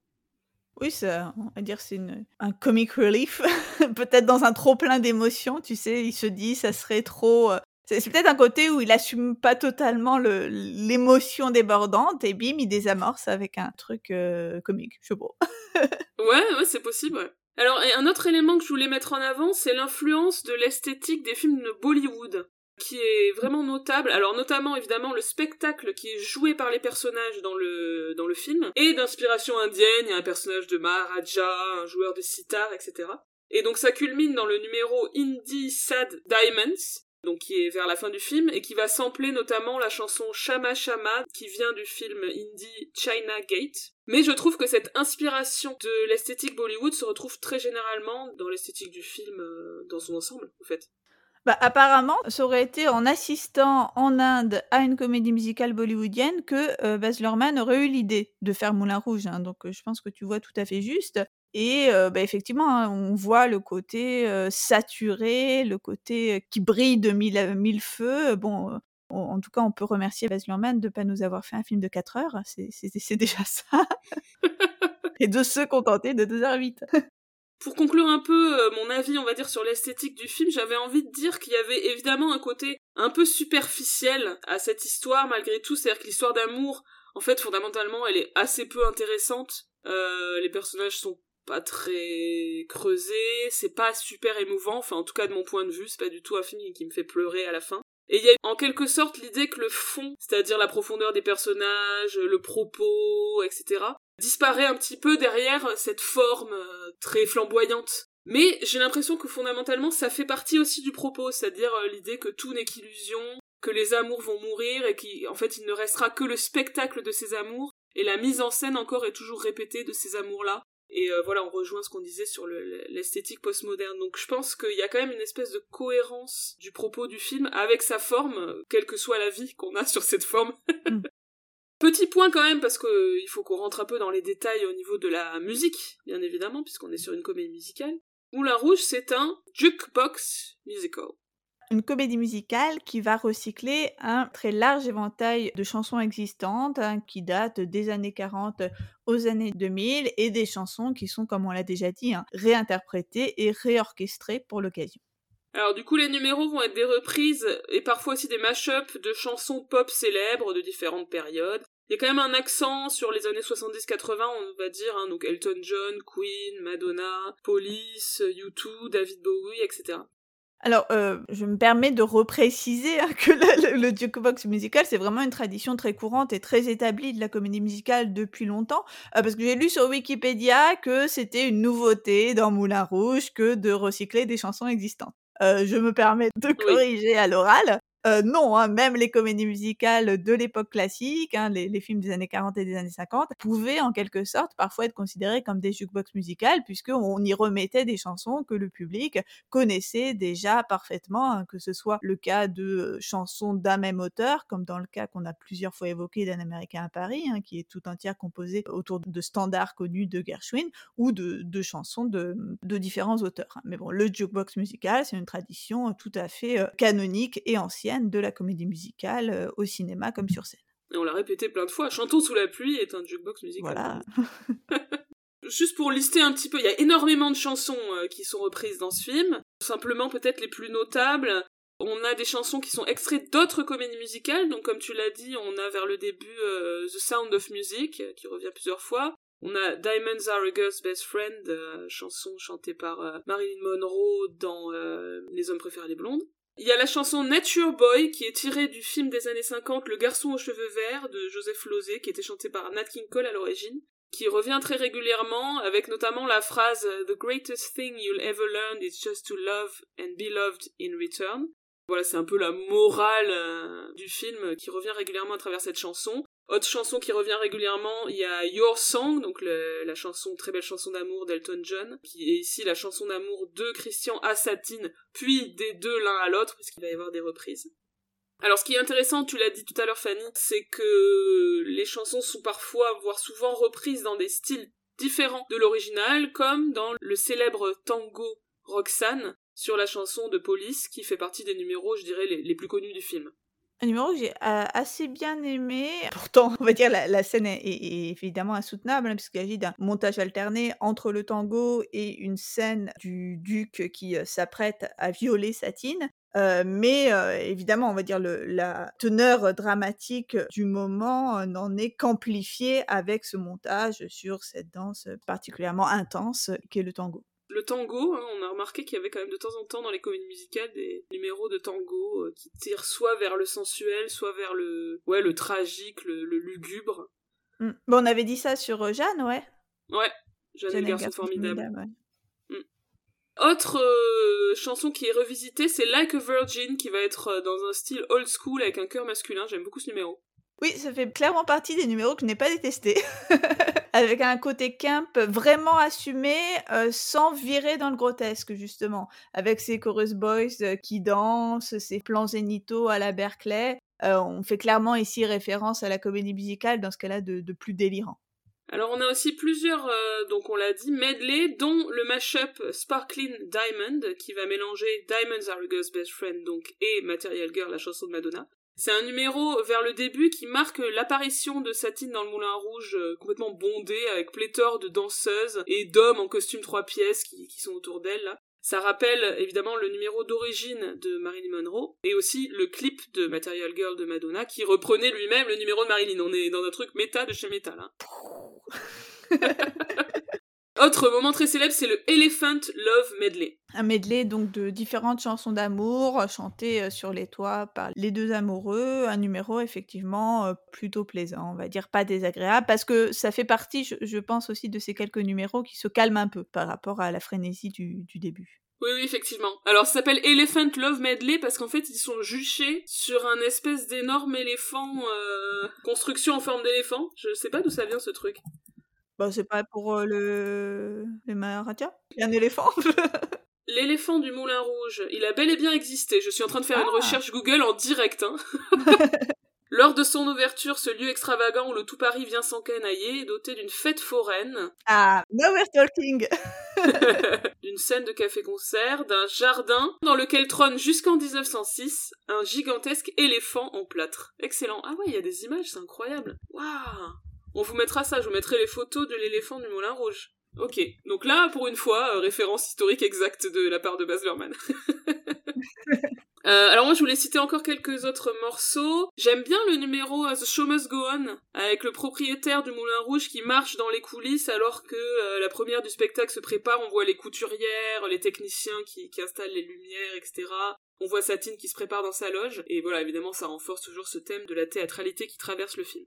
Oui, on va dire c'est un comic relief, peut-être dans un trop plein d'émotions, tu sais, il se dit ça serait trop... Euh, c'est peut-être un côté où il assume pas totalement l'émotion débordante et bim, il désamorce avec un truc euh, comique, je sais pas. ouais, ouais, c'est possible, Alors, un autre élément que je voulais mettre en avant, c'est l'influence de l'esthétique des films de Bollywood qui est vraiment notable. Alors notamment évidemment le spectacle qui est joué par les personnages dans le dans le film et d'inspiration indienne. Il y a un personnage de Maharaja, un joueur de sitar, etc. Et donc ça culmine dans le numéro Indie Sad Diamonds, donc qui est vers la fin du film et qui va sampler notamment la chanson Shama Shama qui vient du film indie China Gate. Mais je trouve que cette inspiration de l'esthétique Bollywood se retrouve très généralement dans l'esthétique du film euh, dans son ensemble en fait. Bah, apparemment, ça aurait été en assistant en Inde à une comédie musicale bollywoodienne que euh, Baz Luhrmann aurait eu l'idée de faire Moulin Rouge. Hein. donc, euh, je pense que tu vois tout à fait juste. Et euh, bah, effectivement, hein, on voit le côté saturé, le côté qui brille de mille, feux. Bon, en tout cas, on peut remercier Baz Luhrmann de ne pas nous avoir fait un film de 4 heures. C'est déjà ça. et de se contenter de 2h08. Pour conclure un peu euh, mon avis, on va dire, sur l'esthétique du film, j'avais envie de dire qu'il y avait évidemment un côté un peu superficiel à cette histoire, malgré tout. C'est-à-dire que l'histoire d'amour, en fait, fondamentalement, elle est assez peu intéressante. Euh, les personnages sont pas très creusés, c'est pas super émouvant, enfin en tout cas de mon point de vue, c'est pas du tout un film qui me fait pleurer à la fin. Et il y a en quelque sorte l'idée que le fond, c'est-à-dire la profondeur des personnages, le propos, etc., disparaît un petit peu derrière cette forme euh, très flamboyante. Mais j'ai l'impression que fondamentalement ça fait partie aussi du propos, c'est-à-dire euh, l'idée que tout n'est qu'illusion, que les amours vont mourir et qu'en fait il ne restera que le spectacle de ces amours et la mise en scène encore est toujours répétée de ces amours-là. Et euh, voilà, on rejoint ce qu'on disait sur l'esthétique postmoderne. Donc je pense qu'il y a quand même une espèce de cohérence du propos du film avec sa forme, quelle que soit la vie qu'on a sur cette forme. Mm. Petit point quand même, parce qu'il euh, faut qu'on rentre un peu dans les détails au niveau de la musique, bien évidemment, puisqu'on est sur une comédie musicale. Moulin Rouge, c'est un jukebox musical. Une comédie musicale qui va recycler un très large éventail de chansons existantes hein, qui datent des années 40 aux années 2000 et des chansons qui sont, comme on l'a déjà dit, hein, réinterprétées et réorchestrées pour l'occasion. Alors du coup, les numéros vont être des reprises et parfois aussi des mash-ups de chansons pop célèbres de différentes périodes. Il y a quand même un accent sur les années 70-80, on va dire, hein, donc Elton John, Queen, Madonna, Police, U2, David Bowie, etc. Alors, euh, je me permets de repréciser hein, que le, jukebox musical, c'est vraiment une tradition très courante et très établie de la comédie musicale depuis longtemps, euh, parce que j'ai lu sur Wikipédia que c'était une nouveauté dans Moulin Rouge que de recycler des chansons existantes. Euh, je me permets de corriger à l'oral. Euh, non, hein, même les comédies musicales de l'époque classique, hein, les, films des années 40 et des années 50, pouvaient en quelque sorte parfois être considérés comme des jukebox musicales, puisqu'on y remettait des chansons que le public connaissait déjà parfaitement, hein, que ce soit le cas de euh, chansons d'un même auteur, comme dans le cas qu'on a plusieurs fois évoqué d'un Américain à Paris, qui est tout entière composé autour de standards connus de Gershwin, ou de, chansons de, différents auteurs. Mais bon, le jukebox musical, c'est une tradition tout à fait euh, canonique et ancienne de la comédie musicale euh, au cinéma comme sur scène. Et on l'a répété plein de fois, Chantons sous la pluie est un jukebox musical. Voilà. Juste pour lister un petit peu, il y a énormément de chansons euh, qui sont reprises dans ce film. Simplement peut-être les plus notables. On a des chansons qui sont extraites d'autres comédies musicales, donc comme tu l'as dit, on a vers le début euh, The Sound of Music, qui revient plusieurs fois. On a Diamonds Are a Girl's Best Friend, chanson chantée par Marilyn Monroe dans Les Hommes préfèrent les blondes. Il y a la chanson Nature Boy qui est tirée du film des années 50 Le garçon aux cheveux verts de Joseph Losey qui était chanté par Nat King Cole à l'origine qui revient très régulièrement avec notamment la phrase The greatest thing you'll ever learn is just to love and be loved in return. Voilà, c'est un peu la morale euh, du film qui revient régulièrement à travers cette chanson. Autre chanson qui revient régulièrement, il y a Your Song, donc la chanson, très belle chanson d'amour d'Elton John, qui est ici la chanson d'amour de Christian à puis des deux l'un à l'autre, puisqu'il va y avoir des reprises. Alors ce qui est intéressant, tu l'as dit tout à l'heure Fanny, c'est que les chansons sont parfois, voire souvent reprises dans des styles différents de l'original, comme dans le célèbre tango Roxane sur la chanson de Police, qui fait partie des numéros, je dirais, les plus connus du film. Un numéro que j'ai assez bien aimé. Pourtant, on va dire la, la scène est, évidemment insoutenable, hein, puisqu'il s'agit d'un montage alterné entre le tango et une scène du duc qui s'apprête à violer Satine. mais évidemment, on va dire le, la teneur dramatique du moment n'en est qu'amplifiée avec ce montage sur cette danse particulièrement intense qu'est le tango. Le tango, hein, on a remarqué qu'il y avait quand même de temps en temps dans les comédies musicales des numéros de tango qui tirent soit vers le sensuel, soit vers le, ouais, le tragique, le, lugubre. Mmh. Bon, on avait dit ça sur Jeanne, ouais. Ouais, Jeanne, Jeanne et le garçon formidable. Autre euh, chanson qui est revisitée, c'est Like a Virgin, qui va être euh, dans un style old school avec un chœur masculin. J'aime beaucoup ce numéro. Oui, ça fait clairement partie des numéros que je n'ai pas détestés. avec un côté camp vraiment assumé, euh, sans virer dans le grotesque, justement. Avec ces chorus boys qui dansent, ces plans zénithaux à la Berkeley. on fait clairement ici référence à la comédie musicale dans ce cas-là de plus délirant. Alors on a aussi plusieurs, euh, donc on l'a dit, medley, dont le mashup Sparkling Diamond, qui va mélanger Diamonds Are a Girl's Best Friend, donc, et Material Girl, la chanson de Madonna. C'est un numéro vers le début qui marque l'apparition de Satine dans le Moulin Rouge, euh, complètement bondé, avec pléthore de danseuses et d'hommes en costume trois pièces qui, sont autour d'elle. Ça rappelle évidemment le numéro d'origine de Marilyn Monroe et aussi le clip de Material Girl de Madonna qui reprenait lui-même le numéro de Marilyn. On est dans un truc méta de chez méta là. Autre moment très célèbre, c'est le Elephant Love Medley. Un medley donc de différentes chansons d'amour chantées euh, sur les toits par les deux amoureux. Un numéro effectivement euh, plutôt plaisant, on va dire pas désagréable, parce que ça fait partie, je, pense aussi, de ces quelques numéros qui se calment un peu par rapport à la frénésie du, début. Oui, oui, effectivement. Alors, ça s'appelle Elephant Love Medley parce qu'en fait, ils sont juchés sur un espèce d'énorme éléphant, euh, construction en forme d'éléphant. Je sais pas d'où ça vient ce truc. Bah, c'est pas pour euh, le... les Maharajas? Il y a un éléphant? L'éléphant du Moulin Rouge, il a bel et bien existé. Je suis en train de faire une ah. recherche Google en direct. Hein. Lors de son ouverture, ce lieu extravagant où le tout Paris vient s'encanailler est doté d'une fête foraine. Ah, now we're talking D'une scène de café-concert, d'un jardin dans lequel trône jusqu'en 1906 un gigantesque éléphant en plâtre. Excellent. Ah ouais, il y a des images, c'est incroyable. Waouh on vous mettra ça, je vous mettrai les photos de l'éléphant du Moulin Rouge. Ok, donc là, pour une fois, euh, référence historique exacte de la part de Baz Luhrmann. Euh, alors moi je voulais citer encore quelques autres morceaux. J'aime bien le numéro euh, The Show Must Go On avec le propriétaire du Moulin Rouge qui marche dans les coulisses alors que la première du spectacle se prépare. On voit les couturières, les techniciens qui, qui installent les lumières, etc. On voit Satine qui se prépare dans sa loge et voilà évidemment ça renforce toujours ce thème de la théâtralité qui traverse le film.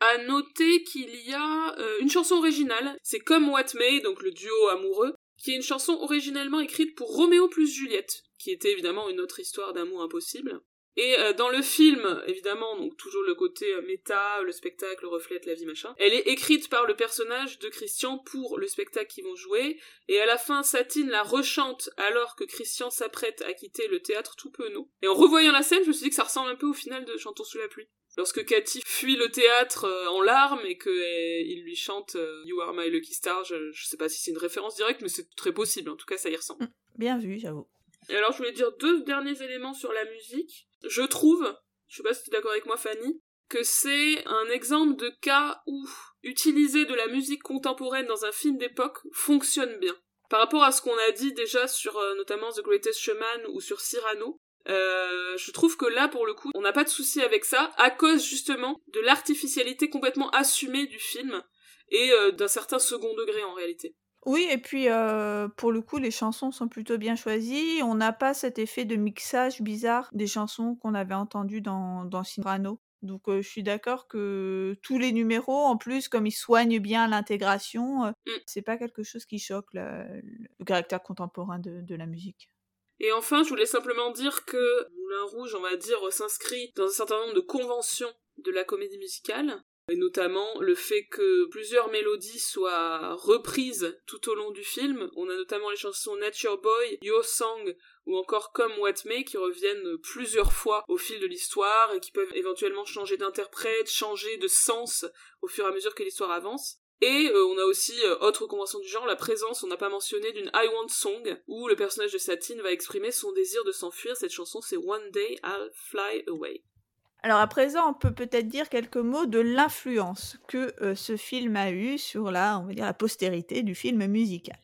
À noter qu'il y a euh, une chanson originale, c'est Comme What May, donc le duo amoureux, qui est une chanson originellement écrite pour Roméo plus Juliette, qui était évidemment une autre histoire d'amour impossible. Et euh, dans le film, évidemment, donc toujours le côté euh, méta, le spectacle reflète la vie, machin, elle est écrite par le personnage de Christian pour le spectacle qu'ils vont jouer, et à la fin, Satine la rechante alors que Christian s'apprête à quitter le théâtre tout penaud. Et en revoyant la scène, je me suis dit que ça ressemble un peu au final de Chantons sous la pluie lorsque Cathy fuit le théâtre euh, en larmes et qu'il eh, lui chante euh, You Are My Lucky Star, je, sais pas si c'est une référence directe, mais c'est très possible, en tout cas ça y ressemble. Mm, bien vu, j'avoue. Et alors je voulais dire deux derniers éléments sur la musique. Je trouve, je sais pas si tu es d'accord avec moi Fanny, que c'est un exemple de cas où utiliser de la musique contemporaine dans un film d'époque fonctionne bien. Par rapport à ce qu'on a dit déjà sur euh, notamment The Greatest Showman ou sur Cyrano, euh, je trouve que là, pour le coup, on n'a pas de souci avec ça, à cause justement de l'artificialité complètement assumée du film et euh, d'un certain second degré en réalité. Oui, et puis euh, pour le coup, les chansons sont plutôt bien choisies. On n'a pas cet effet de mixage bizarre des chansons qu'on avait entendues dans, dans Cyrano. Donc je suis d'accord que tous les numéros, en plus, comme ils soignent bien l'intégration, mm. c'est pas quelque chose qui choque le caractère contemporain de la musique. Et enfin, je voulais simplement dire que Moulin Rouge, on va dire, s'inscrit dans un certain nombre de conventions de la comédie musicale, et notamment le fait que plusieurs mélodies soient reprises tout au long du film. On a notamment les chansons Nature Boy, Your Song ou encore Come What May qui reviennent plusieurs fois au fil de l'histoire et qui peuvent éventuellement changer d'interprète, changer de sens au fur et à mesure que l'histoire avance. Et euh, on a aussi, euh, autre convention du genre, la présence, on n'a pas mentionné, d'une I Want Song, où le personnage de Satine va exprimer son désir de s'enfuir. Cette chanson, c'est One Day I'll Fly Away. Alors à présent, on peut peut-être dire quelques mots de l'influence que euh, ce film a eu sur la, on va dire, la postérité du film musical.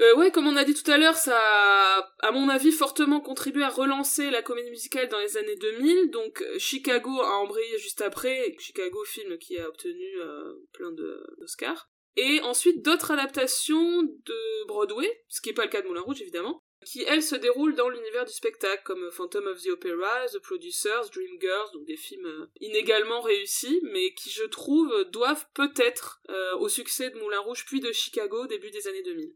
Euh, ouais, comme on a dit tout à l'heure, ça a, à mon avis, fortement contribué à relancer la comédie musicale dans les années 2000. Donc, euh, Chicago a embrayé juste après. Chicago, film qui a obtenu euh, plein d'Oscars. Et ensuite, d'autres adaptations de Broadway, ce qui n'est pas le cas de Moulin Rouge, évidemment, qui, elles, se déroulent dans l'univers du spectacle, comme Phantom of the Opera, The Producers, Dreamgirls, donc des films inégalement réussis, mais qui, je trouve, doivent peut-être au succès de Moulin Rouge puis de Chicago début des années 2000.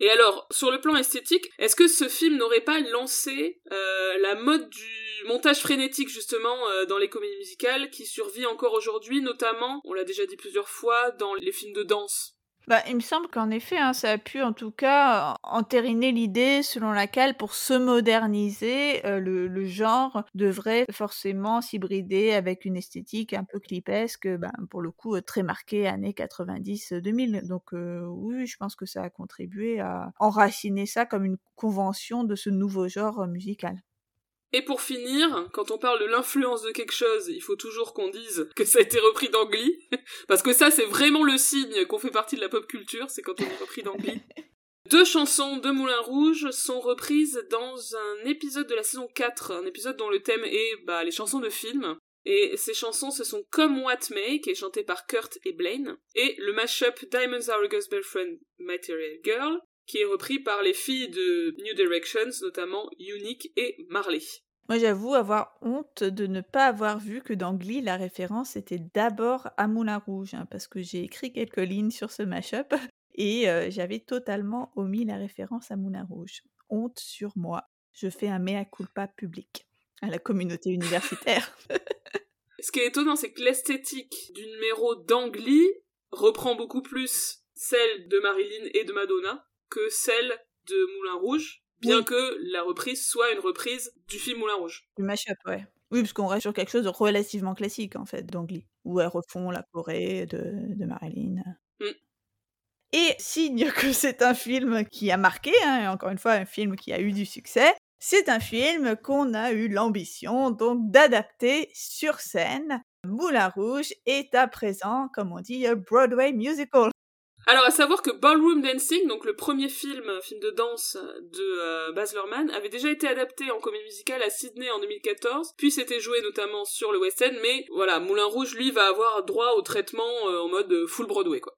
Et alors, sur le plan esthétique, est-ce que ce film n'aurait pas lancé euh, la mode du montage frénétique justement euh, dans les comédies musicales qui survit encore aujourd'hui, notamment, on l'a déjà dit plusieurs fois, dans les films de danse? Bah, il me semble qu'en effet, hein, ça a pu en tout cas entériner l'idée selon laquelle pour se moderniser, euh, le, genre devrait forcément s'hybrider avec une esthétique un peu clipesque, ben, pour le coup très marquée années 90-2000. Donc euh, oui, je pense que ça a contribué à enraciner ça comme une convention de ce nouveau genre musical. Et pour finir, quand on parle de l'influence de quelque chose, il faut toujours qu'on dise que ça a été repris d'Angly, parce que ça c'est vraiment le signe qu'on fait partie de la pop culture, c'est quand on est repris d'Angly. Deux chansons de Moulin Rouge sont reprises dans un épisode de la saison 4, un épisode dont le thème est bah, les chansons de films. Et ces chansons, ce sont Come What May, qui est chanté par Kurt et Blaine, et le mashup Diamonds Are a Girl's Boyfriend, Material Girl, qui est repris par les filles de New Directions, notamment Unique et Marley. Moi, j'avoue avoir honte de ne pas avoir vu que dans Glee, la référence était d'abord à Moulin Rouge, hein, parce que j'ai écrit quelques lignes sur ce mashup et euh, j'avais totalement omis la référence à Moulin Rouge. Honte sur moi. Je fais un mea culpa public à la communauté universitaire. Ce qui est étonnant, c'est que l'esthétique du numéro d'Angly reprend beaucoup plus celle de Marilyn et de Madonna que celle de Moulin Rouge, bien que la reprise soit une reprise du film Moulin Rouge. Du mashup, ouais. Oui, parce qu'on reste sur quelque chose de relativement classique, en fait, d'Angly, où elles refont la Corée de, de Marilyn. Mm. Et signe que c'est un film qui a marqué, hein, encore une fois, un film qui a eu du succès, c'est un film qu'on a eu l'ambition donc d'adapter sur scène. Moulin Rouge est à présent, comme on dit, Broadway musical. Alors, à savoir que Ballroom Dancing, donc le premier film, film de danse de euh, Baz Luhrmann, avait déjà été adapté en comédie musicale à Sydney en 2014, puis c'était joué notamment sur le West End, mais voilà, Moulin Rouge, lui, va avoir droit au traitement euh, en mode full Broadway, quoi.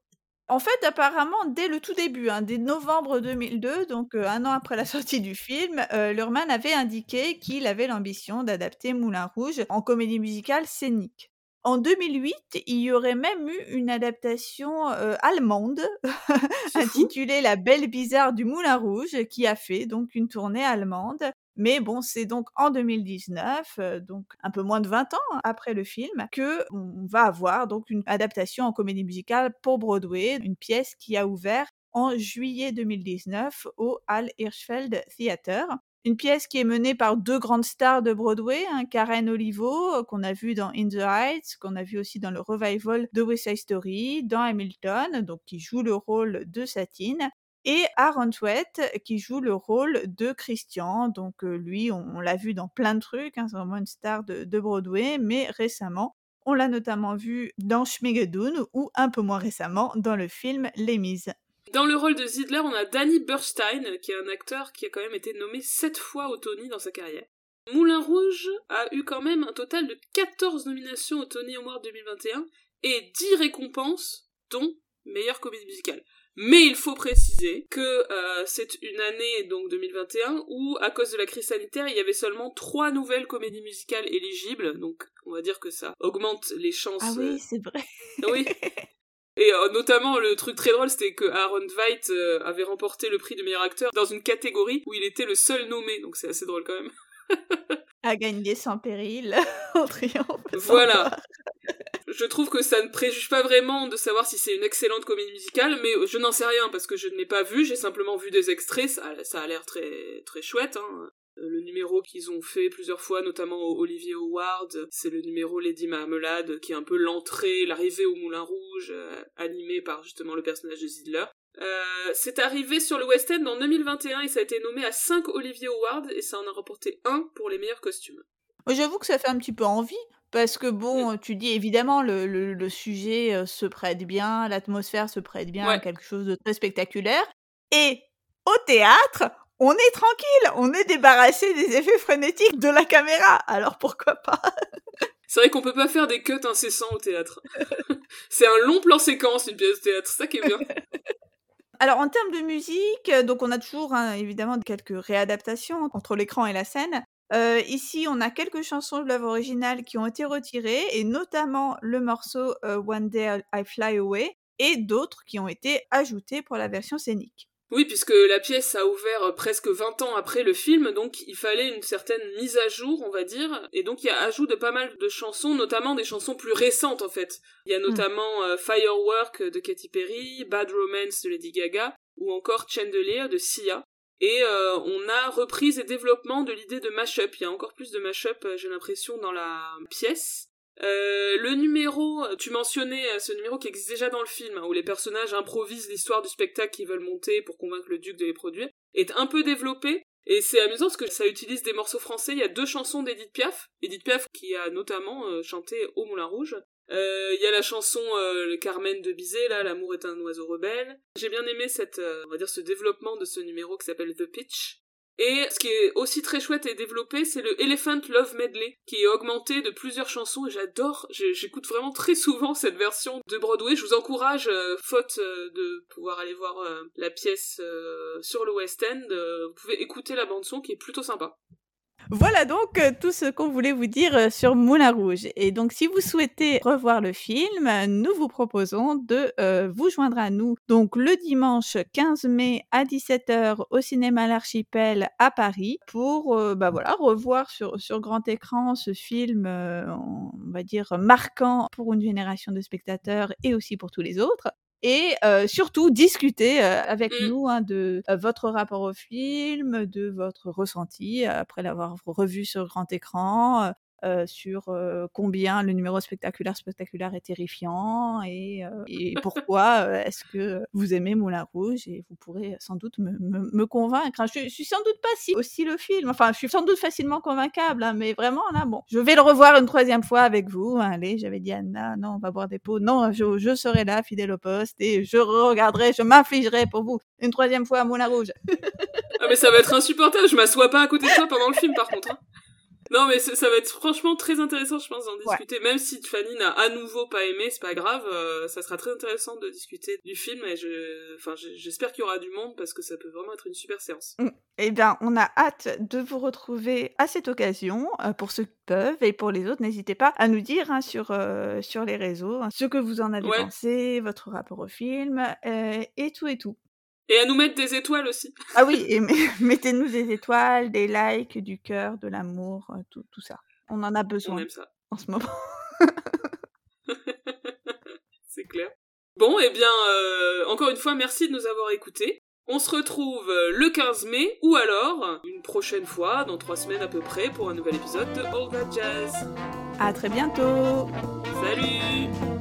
En fait, apparemment, dès le tout début, hein, dès novembre 2002, donc euh, un an après la sortie du film, euh, avait indiqué qu'il avait l'ambition d'adapter Moulin Rouge en comédie musicale scénique. En 2008, il y aurait même eu une adaptation allemande intitulée La Belle Bizarre du Moulin Rouge, qui a fait donc une tournée allemande. Mais bon, c'est donc en 2019, donc un peu moins de 20 ans après le film, que on va avoir donc une adaptation en comédie musicale pour Broadway, une pièce qui a ouvert en juillet 2019 au Hal Hirschfeld Theater. Une pièce qui est menée par deux grandes stars de Broadway, hein, Karen Olivo, euh, qu'on a vu dans In the Heights, qu'on a vu aussi dans le revival de West Side Story, dans Hamilton, donc qui joue le rôle de Satine, et Aaron Sweat qui joue le rôle de Christian. Donc euh, lui, on, l'a vu dans plein de trucs, hein, c'est vraiment une star de, de, Broadway, mais récemment, on l'a notamment vu dans Schmigadoon ou un peu moins récemment dans le film Les Mises. Dans le rôle de Zidler, on a Danny Burstein, qui est un acteur qui a quand même été nommé 7 fois au Tony dans sa carrière. Moulin Rouge a eu quand même un total de 14 nominations au Tony Award 2021 et 10 récompenses, dont meilleure comédie musicale. Mais il faut préciser que euh, c'est une année, donc 2021, où, à cause de la crise sanitaire, il y avait seulement trois nouvelles comédies musicales éligibles, donc on va dire que ça augmente les chances. Ah oui, c'est vrai. oui, Et euh, notamment, le truc très drôle, c'était que Aaron Veidt euh, avait remporté le prix de meilleur acteur dans une catégorie où il était le seul nommé, donc c'est assez drôle quand même. à gagner sans péril, en triomphe. Voilà. je trouve que ça ne préjuge pas vraiment de savoir si c'est une excellente comédie musicale, mais je n'en sais rien parce que je ne l'ai pas vu, j'ai simplement vu des extraits, ça, ça a l'air très très chouette. Hein. Euh, le numéro qu'ils ont fait plusieurs fois, notamment Olivier Howard, c'est le numéro Lady Marmelade, qui est un peu l'entrée, l'arrivée au Moulin Rouge, euh, animé par justement le personnage de Zidler. Euh, c'est arrivé sur le West End en 2021 et ça a été nommé à 5 Olivier Howard et ça en a remporté un pour les meilleurs costumes. J'avoue que ça fait un petit peu envie. Parce que bon, tu dis évidemment le, le, sujet se prête bien, l'atmosphère se prête bien à quelque chose de très spectaculaire. Et au théâtre, on est tranquille, on est débarrassé des effets frénétiques de la caméra, alors pourquoi pas? C'est vrai qu'on peut pas faire des cuts incessants au théâtre. c'est un long plan séquence, une pièce de théâtre, ça qui est bien. Alors en termes de musique, donc on a toujours hein, évidemment quelques réadaptations entre l'écran et la scène. Euh, ici, on a quelques chansons de l'œuvre originale qui ont été retirées, et notamment le morceau euh, One Day I Fly Away, et d'autres qui ont été ajoutées pour la version scénique. Oui, puisque la pièce a ouvert euh, presque 20 ans après le film, donc il fallait une certaine mise à jour, on va dire, et donc il y a ajout de pas mal de chansons, notamment des chansons plus récentes en fait. Il y a hmm. notamment Firework de Katy Perry, Bad Romance de Lady Gaga, ou encore Chandelier de Sia. Et euh, on a reprise et développement de l'idée de mashup. Il y a encore plus de mashup, euh, j'ai l'impression, dans la pièce. Euh, le numéro, tu mentionnais ce numéro qui existe déjà dans le film, hein, où les personnages improvisent l'histoire du spectacle qu'ils veulent monter pour convaincre le duc de les produire, est un peu développé. Et c'est amusant parce que ça utilise des morceaux français. Il y a deux chansons d'Edith Piaf. Edith Piaf qui a notamment chanté Au Moulin Rouge. Euh, il y a la chanson euh, le Carmen de Bizet, là, L'amour est un oiseau rebelle. J'ai bien aimé cette, euh, on va dire, ce développement de ce numéro qui s'appelle The Pitch. Et ce qui est aussi très chouette et développé, c'est le Elephant Love Medley, qui est augmenté de plusieurs chansons, et j'adore, j'écoute vraiment très souvent cette version de Broadway. Je vous encourage, faute de pouvoir aller voir la pièce sur le West End, vous pouvez écouter la bande-son qui est plutôt sympa. Voilà donc euh, tout ce qu'on voulait vous dire euh, sur Moulin Rouge. Et donc, si vous souhaitez revoir le film, nous vous proposons de euh, vous joindre à nous. Donc, le dimanche 15 mai à 17h au cinéma L'Archipel à Paris pour, bah revoir sur, sur grand écran ce film, on va dire, marquant pour une génération de spectateurs et aussi pour tous les autres et surtout discuter avec mmh. nous hein, de votre rapport au film, de votre ressenti après l'avoir revu sur grand écran, euh, sur euh, combien le numéro spectaculaire spectaculaire est terrifiant et, euh, et pourquoi est-ce que vous aimez Moulin Rouge et vous pourrez sans doute me, me, convaincre. Hein. Je, je, suis sans doute pas si aussi le film, enfin je suis sans doute facilement convaincable, hein, mais vraiment là bon, je vais le revoir une troisième fois avec vous. Allez, j'avais dit Anna, non, on va boire des pots, non, je, je serai là fidèle au poste et je regarderai, je m'infligerai pour vous une troisième fois à Moulin Rouge. ah mais ça va être insupportable, je m'assois pas à côté de toi pendant le film par contre. Non, mais ça va être franchement très intéressant, je pense, d'en discuter. Même si Fanny n'a à nouveau pas aimé, c'est pas grave. Euh, ça sera très intéressant de discuter du film et je, enfin, j'espère qu'il y aura du monde parce que ça peut vraiment être une super séance. Mm. Eh bien, on a hâte de vous retrouver à cette occasion euh, pour ceux qui peuvent et pour les autres, n'hésitez pas à nous dire hein, sur euh, sur les réseaux hein, ce que vous en avez pensé, votre rapport au film et tout et tout. Et à nous mettre des étoiles aussi. Ah oui, et mettez-nous des étoiles, des likes, du cœur, de l'amour, euh, tout, tout ça. On en a besoin. On aime ça. En ce moment. C'est clair. Bon, eh bien, euh, encore une fois, merci de nous avoir écoutés. On se retrouve euh, le 15 mai, ou alors, une prochaine fois, dans trois semaines à peu près, pour un nouvel épisode de All That Jazz. À très bientôt Salut